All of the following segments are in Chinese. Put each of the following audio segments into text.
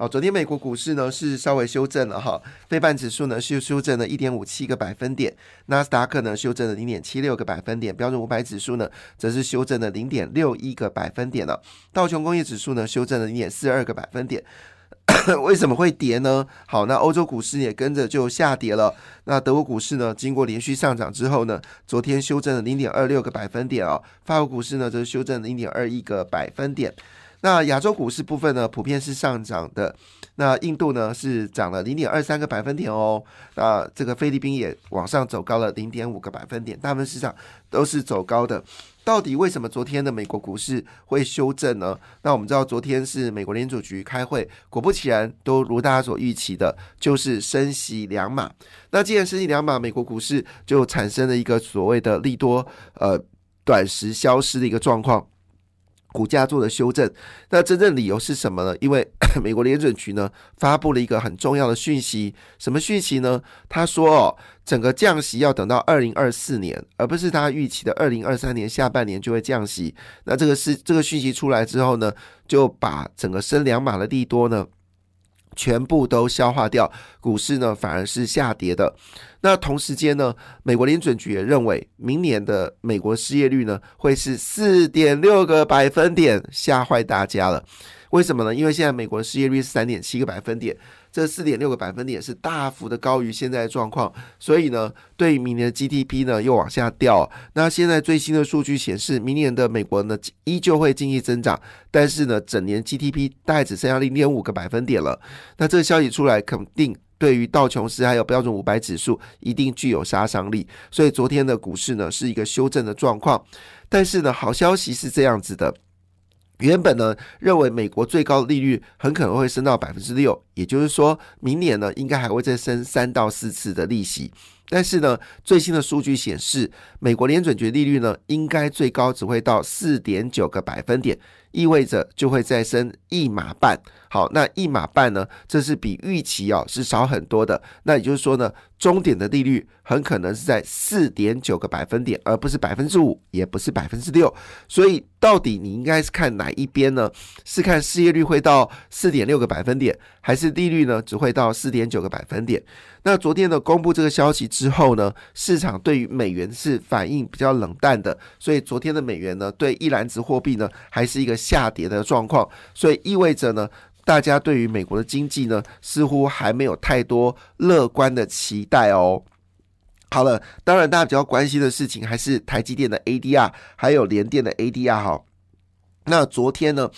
好，昨天美国股市呢是稍微修正了哈，非半指数呢是修正了一点五七个百分点，纳斯达克呢修正了零点七六个百分点，标准五百指数呢则是修正了零点六一个百分点了，道琼工业指数呢修正了零点四二个百分点。为什么会跌呢？好，那欧洲股市也跟着就下跌了。那德国股市呢，经过连续上涨之后呢，昨天修正了零点二六个百分点哦。法国股市呢则修正了零点二一个百分点。那亚洲股市部分呢，普遍是上涨的。那印度呢是涨了零点二三个百分点哦。那这个菲律宾也往上走高了零点五个百分点，大部分市场都是走高的。到底为什么昨天的美国股市会修正呢？那我们知道昨天是美国联储局开会，果不其然，都如大家所预期的，就是升息两码。那既然升息两码，美国股市就产生了一个所谓的利多，呃，短时消失的一个状况。股价做了修正，那真正理由是什么呢？因为 美国联准局呢发布了一个很重要的讯息，什么讯息呢？他说哦，整个降息要等到二零二四年，而不是他预期的二零二三年下半年就会降息。那这个是这个讯息出来之后呢，就把整个升两码的利多呢。全部都消化掉，股市呢反而是下跌的。那同时间呢，美国联准局也认为，明年的美国失业率呢会是四点六个百分点，吓坏大家了。为什么呢？因为现在美国失业率是三点七个百分点。这四点六个百分点是大幅的高于现在的状况，所以呢，对明年的 GDP 呢又往下掉。那现在最新的数据显示，明年的美国呢依旧会经济增长，但是呢，整年 GDP 大概只剩下零点五个百分点了。那这个消息出来，肯定对于道琼斯还有标准五百指数一定具有杀伤力。所以昨天的股市呢是一个修正的状况，但是呢，好消息是这样子的。原本呢，认为美国最高利率很可能会升到百分之六，也就是说明年呢，应该还会再升三到四次的利息。但是呢，最新的数据显示，美国联准局利率呢，应该最高只会到四点九个百分点，意味着就会再升一码半。好，那一码半呢，这是比预期哦是少很多的。那也就是说呢，终点的利率很可能是在四点九个百分点，而不是百分之五，也不是百分之六。所以到底你应该是看哪一边呢？是看失业率会到四点六个百分点，还是利率呢只会到四点九个百分点？那昨天呢公布这个消息之后呢，市场对于美元是反应比较冷淡的，所以昨天的美元呢对一篮子货币呢还是一个下跌的状况，所以意味着呢。大家对于美国的经济呢，似乎还没有太多乐观的期待哦。好了，当然大家比较关心的事情还是台积电的 ADR，还有联电的 ADR 哈。那昨天呢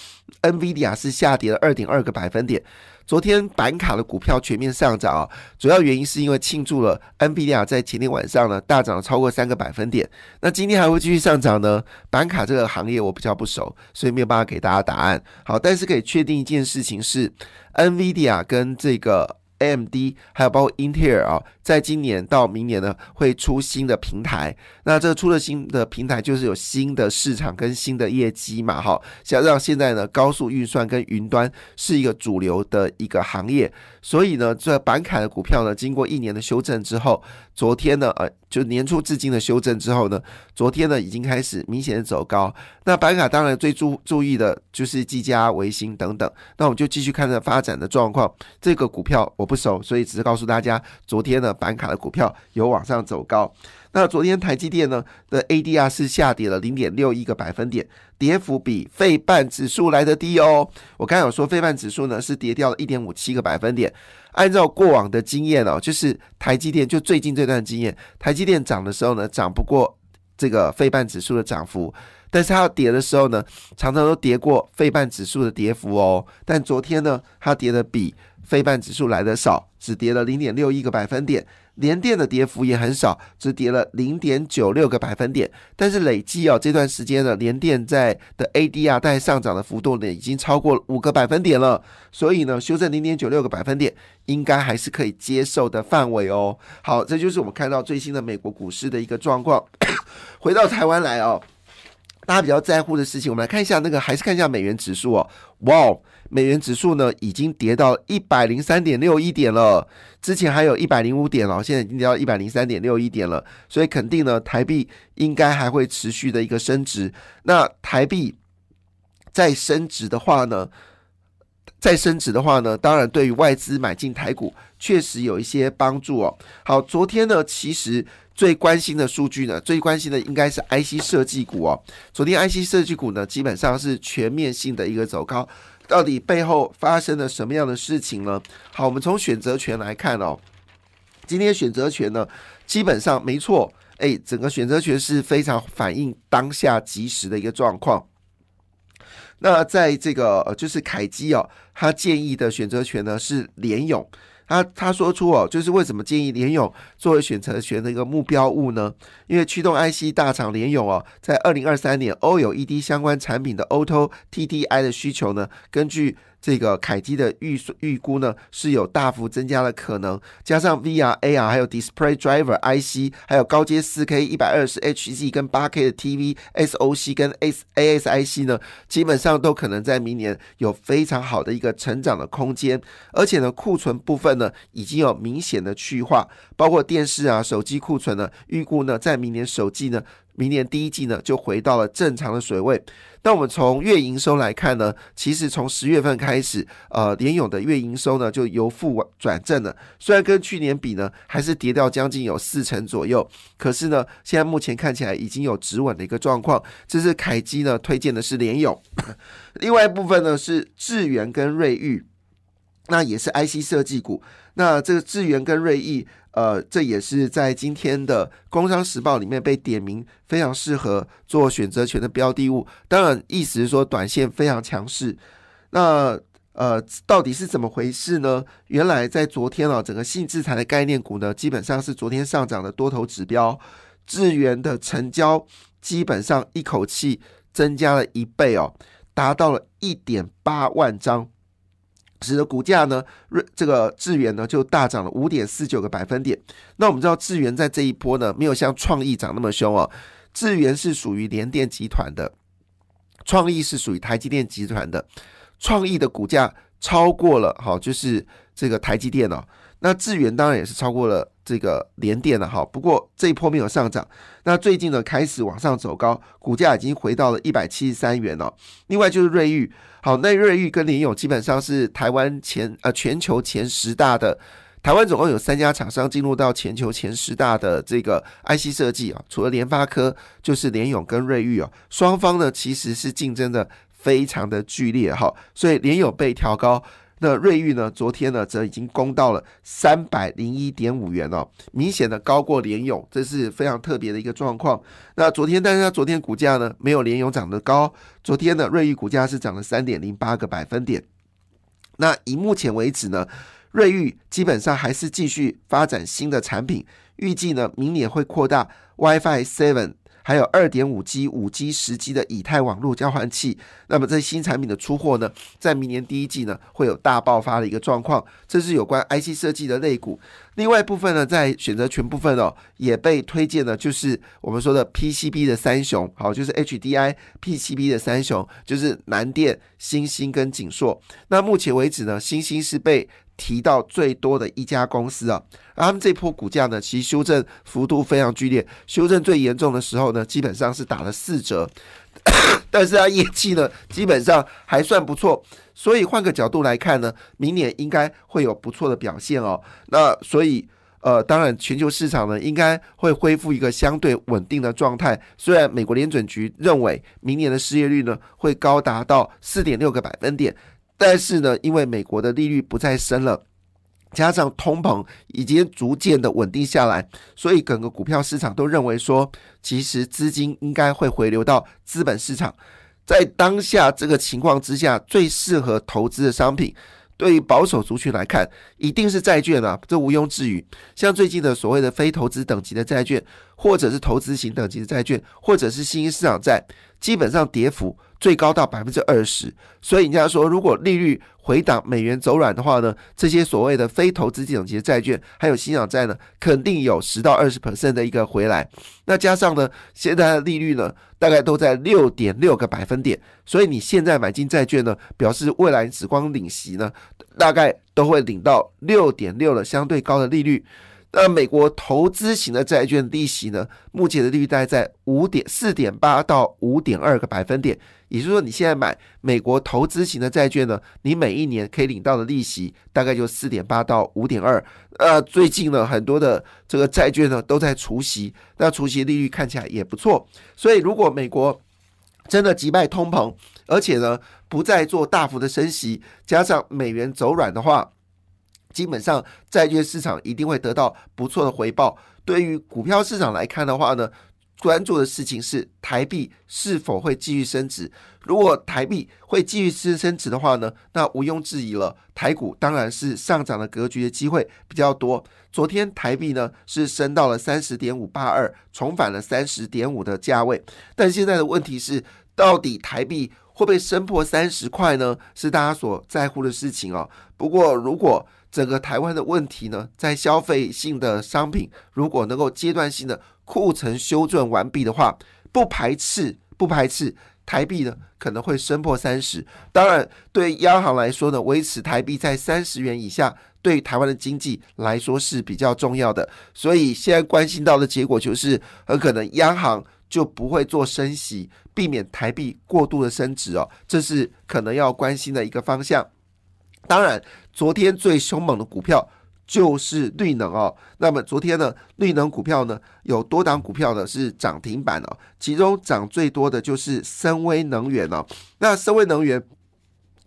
，NVIDIA 是下跌了二点二个百分点。昨天板卡的股票全面上涨啊，主要原因是因为庆祝了 NVIDIA 在前天晚上呢大涨了超过三个百分点。那今天还会继续上涨呢？板卡这个行业我比较不熟，所以没有办法给大家答案。好，但是可以确定一件事情是，NVIDIA 跟这个。AMD 还有包括英特尔啊，在今年到明年呢，会出新的平台。那这出了新的平台，就是有新的市场跟新的业绩嘛，哈。想让现在呢，高速运算跟云端是一个主流的一个行业。所以呢，这板卡的股票呢，经过一年的修正之后，昨天呢，呃，就年初至今的修正之后呢，昨天呢，已经开始明显的走高。那板卡当然最注注意的就是技嘉、维新等等。那我们就继续看着发展的状况。这个股票我不熟，所以只是告诉大家，昨天呢，板卡的股票有往上走高。那昨天台积电呢的 ADR 是下跌了零点六一个百分点，跌幅比费半指数来的低哦。我刚才有说费半指数呢是跌掉了一点五七个百分点。按照过往的经验哦，就是台积电就最近这段经验，台积电涨的时候呢涨不过这个费半指数的涨幅，但是它要跌的时候呢，常常都跌过费半指数的跌幅哦。但昨天呢，它跌的比费半指数来的少，只跌了零点六一个百分点。联电的跌幅也很少，只跌了零点九六个百分点。但是累计哦，这段时间呢，联电在的 ADR 在上涨的幅度呢，已经超过五个百分点了。所以呢，修正零点九六个百分点，应该还是可以接受的范围哦。好，这就是我们看到最新的美国股市的一个状况。回到台湾来哦。大家比较在乎的事情，我们来看一下那个，还是看一下美元指数哦。哇，美元指数呢已经跌到一百零三点六一点了，之前还有一百零五点了，现在已经跌到一百零三点六一点了，所以肯定呢台币应该还会持续的一个升值。那台币再升值的话呢？再升值的话呢，当然对于外资买进台股确实有一些帮助哦。好，昨天呢，其实最关心的数据呢，最关心的应该是 IC 设计股哦。昨天 IC 设计股呢，基本上是全面性的一个走高，到底背后发生了什么样的事情呢？好，我们从选择权来看哦，今天选择权呢，基本上没错，哎，整个选择权是非常反映当下即时的一个状况。那在这个就是凯基哦，他建议的选择权呢是联勇，他他说出哦，就是为什么建议联勇作为选择权的一个目标物呢？因为驱动 IC 大厂联勇哦，在二零二三年 OLED 相关产品的 Auto TDI 的需求呢，根据。这个凯基的预预估呢是有大幅增加的可能，加上 VR、AR 还有 Display Driver IC，还有高阶四 K 一百二十 HZ 跟八 K 的 TV SOC 跟 S ASIC 呢，基本上都可能在明年有非常好的一个成长的空间，而且呢库存部分呢已经有明显的去化，包括电视啊手机库存呢，预估呢在明年首季呢。明年第一季呢，就回到了正常的水位。那我们从月营收来看呢，其实从十月份开始，呃，联勇的月营收呢就由负转正了。虽然跟去年比呢，还是跌掉将近有四成左右，可是呢，现在目前看起来已经有止稳的一个状况。这是凯基呢推荐的是联勇，另外一部分呢是智源跟瑞昱，那也是 IC 设计股。那这个智源跟瑞意。呃，这也是在今天的《工商时报》里面被点名，非常适合做选择权的标的物。当然，意思是说短线非常强势。那呃，到底是怎么回事呢？原来在昨天啊，整个性制裁的概念股呢，基本上是昨天上涨的多头指标。智源的成交基本上一口气增加了一倍哦，达到了一点八万张。使得股价呢，瑞这个智源呢就大涨了五点四九个百分点。那我们知道智源在这一波呢，没有像创意涨那么凶哦。智源是属于联电集团的，创意是属于台积电集团的。创意的股价超过了，好，就是这个台积电哦。那智源当然也是超过了这个联电了，哈。不过这一波没有上涨。那最近呢开始往上走高，股价已经回到了一百七十三元了。另外就是瑞昱。好，那瑞昱跟联咏基本上是台湾前呃全球前十大的，台湾总共有三家厂商进入到全球前十大的这个 IC 设计啊，除了联发科就是联咏跟瑞昱哦，双方呢其实是竞争的非常的剧烈哈，所以联咏被调高。那瑞昱呢？昨天呢，则已经攻到了三百零一点五元哦，明显的高过联勇，这是非常特别的一个状况。那昨天，但是它昨天股价呢，没有联勇涨得高。昨天呢，瑞昱股价是涨了三点零八个百分点。那以目前为止呢，瑞昱基本上还是继续发展新的产品，预计呢，明年会扩大 WiFi Seven。还有二点五 G、五 G、十 G 的以太网络交换器，那么这新产品的出货呢，在明年第一季呢会有大爆发的一个状况。这是有关 IC 设计的类股。另外一部分呢，在选择权部分哦，也被推荐的，就是我们说的 PCB 的三雄，好，就是 HDI PCB 的三雄，就是南电、星星跟景硕。那目前为止呢，星星是被提到最多的一家公司啊，而他们这波股价呢，其实修正幅度非常剧烈，修正最严重的时候呢，基本上是打了四折，但是它业绩呢，基本上还算不错，所以换个角度来看呢，明年应该会有不错的表现哦。那所以呃，当然全球市场呢，应该会恢复一个相对稳定的状态。虽然美国联准局认为明年的失业率呢，会高达到四点六个百分点。但是呢，因为美国的利率不再升了，加上通膨已经逐渐的稳定下来，所以整个股票市场都认为说，其实资金应该会回流到资本市场。在当下这个情况之下，最适合投资的商品，对于保守族群来看，一定是债券啊，这毋庸置疑。像最近的所谓的非投资等级的债券，或者是投资型等级的债券，或者是新兴市场债。基本上跌幅最高到百分之二十。所以人家说，如果利率回档，美元走软的话呢，这些所谓的非投资等级的债券，还有新涨债呢，肯定有十到二十 percent 的一个回来。那加上呢，现在的利率呢，大概都在六点六个百分点，所以你现在买进债券呢，表示未来只光领息呢，大概都会领到六点六的相对高的利率。那美国投资型的债券利息呢？目前的利率大概在五点四点八到五点二个百分点，也就是说，你现在买美国投资型的债券呢，你每一年可以领到的利息大概就四点八到五点二。呃，最近呢，很多的这个债券呢都在除息，那除息利率看起来也不错。所以，如果美国真的击败通膨，而且呢不再做大幅的升息，加上美元走软的话，基本上，债券市场一定会得到不错的回报。对于股票市场来看的话呢，关注的事情是台币是否会继续升值。如果台币会继续升升值的话呢，那毋庸置疑了，台股当然是上涨的格局的机会比较多。昨天台币呢是升到了三十点五八二，重返了三十点五的价位。但现在的问题是，到底台币会不会升破三十块呢？是大家所在乎的事情哦。不过如果整个台湾的问题呢，在消费性的商品如果能够阶段性的库存修正完毕的话，不排斥不排斥台币呢可能会升破三十。当然，对央行来说呢，维持台币在三十元以下，对台湾的经济来说是比较重要的。所以现在关心到的结果就是，很可能央行就不会做升息，避免台币过度的升值哦，这是可能要关心的一个方向。当然，昨天最凶猛的股票就是绿能哦。那么昨天呢，绿能股票呢有多档股票呢是涨停板哦，其中涨最多的就是深威能源哦。那深威能源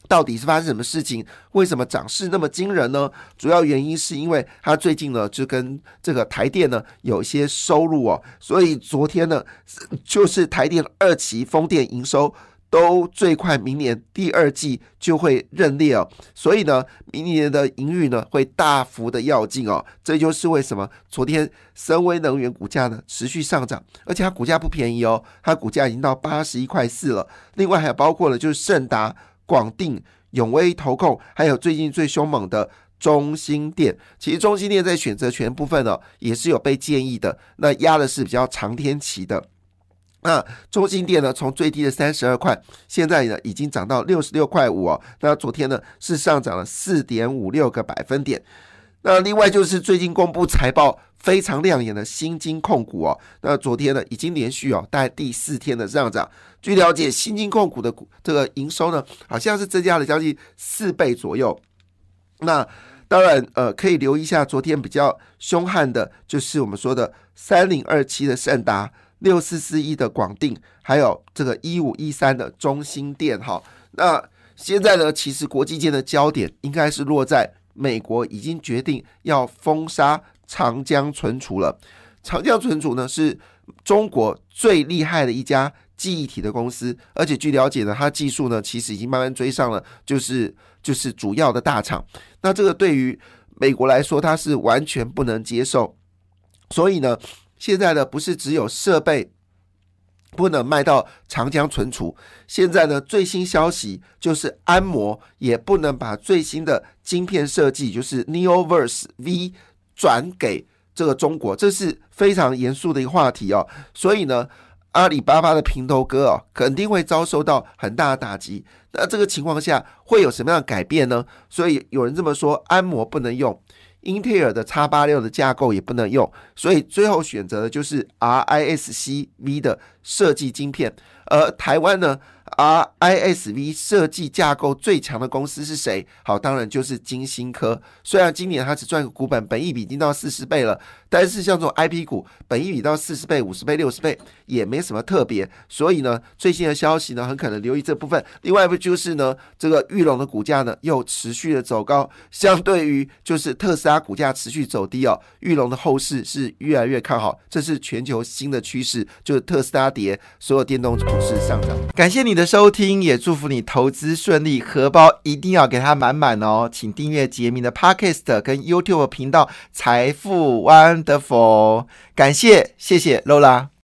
到底是发生什么事情？为什么涨势那么惊人呢？主要原因是因为它最近呢就跟这个台电呢有一些收入哦，所以昨天呢 就是台电二期风电营收。都最快明年第二季就会认列哦，所以呢，明年的盈余呢会大幅的要进哦，这就是为什么昨天深威能源股价呢持续上涨，而且它股价不便宜哦，它股价已经到八十一块四了。另外还有包括了就是盛达、广定、永威投控，还有最近最凶猛的中心店。其实中心店在选择权部分呢也是有被建议的，那压的是比较长天期的。那中心店呢，从最低的三十二块，现在呢已经涨到六十六块五哦。那昨天呢是上涨了四点五六个百分点。那另外就是最近公布财报非常亮眼的新金控股哦。那昨天呢已经连续哦大概第四天的上涨。据了解，新金控股的股这个营收呢，好像是增加了将近四倍左右。那当然呃可以留意一下，昨天比较凶悍的就是我们说的三零二七的盛达。六四四一的广定，还有这个一五一三的中心店，哈，那现在呢，其实国际间的焦点应该是落在美国已经决定要封杀长江存储了。长江存储呢是中国最厉害的一家记忆体的公司，而且据了解呢，它技术呢其实已经慢慢追上了，就是就是主要的大厂。那这个对于美国来说，它是完全不能接受，所以呢。现在呢，不是只有设备不能卖到长江存储，现在呢，最新消息就是安摩也不能把最新的晶片设计，就是 Neoverse V 转给这个中国，这是非常严肃的一个话题哦。所以呢，阿里巴巴的平头哥哦，肯定会遭受到很大的打击。那这个情况下会有什么样的改变呢？所以有人这么说，安摩不能用。英特尔的叉八六的架构也不能用，所以最后选择的就是 RISC V 的设计晶片，而台湾呢？RISV 设计架构最强的公司是谁？好，当然就是金星科。虽然今年它只赚个股本，本益比已经到四十倍了，但是像这种 IP 股，本益比到四十倍、五十倍、六十倍也没什么特别。所以呢，最新的消息呢，很可能留意这部分。另外一部就是呢，这个玉龙的股价呢又持续的走高，相对于就是特斯拉股价持续走低哦，玉龙的后市是越来越看好。这是全球新的趋势，就是特斯拉跌，所有电动股市上涨。感谢你你的。收听也祝福你投资顺利，荷包一定要给它满满哦！请订阅杰明的 Podcast 跟 YouTube 频道财富 Wonderful，感谢谢谢 Lola。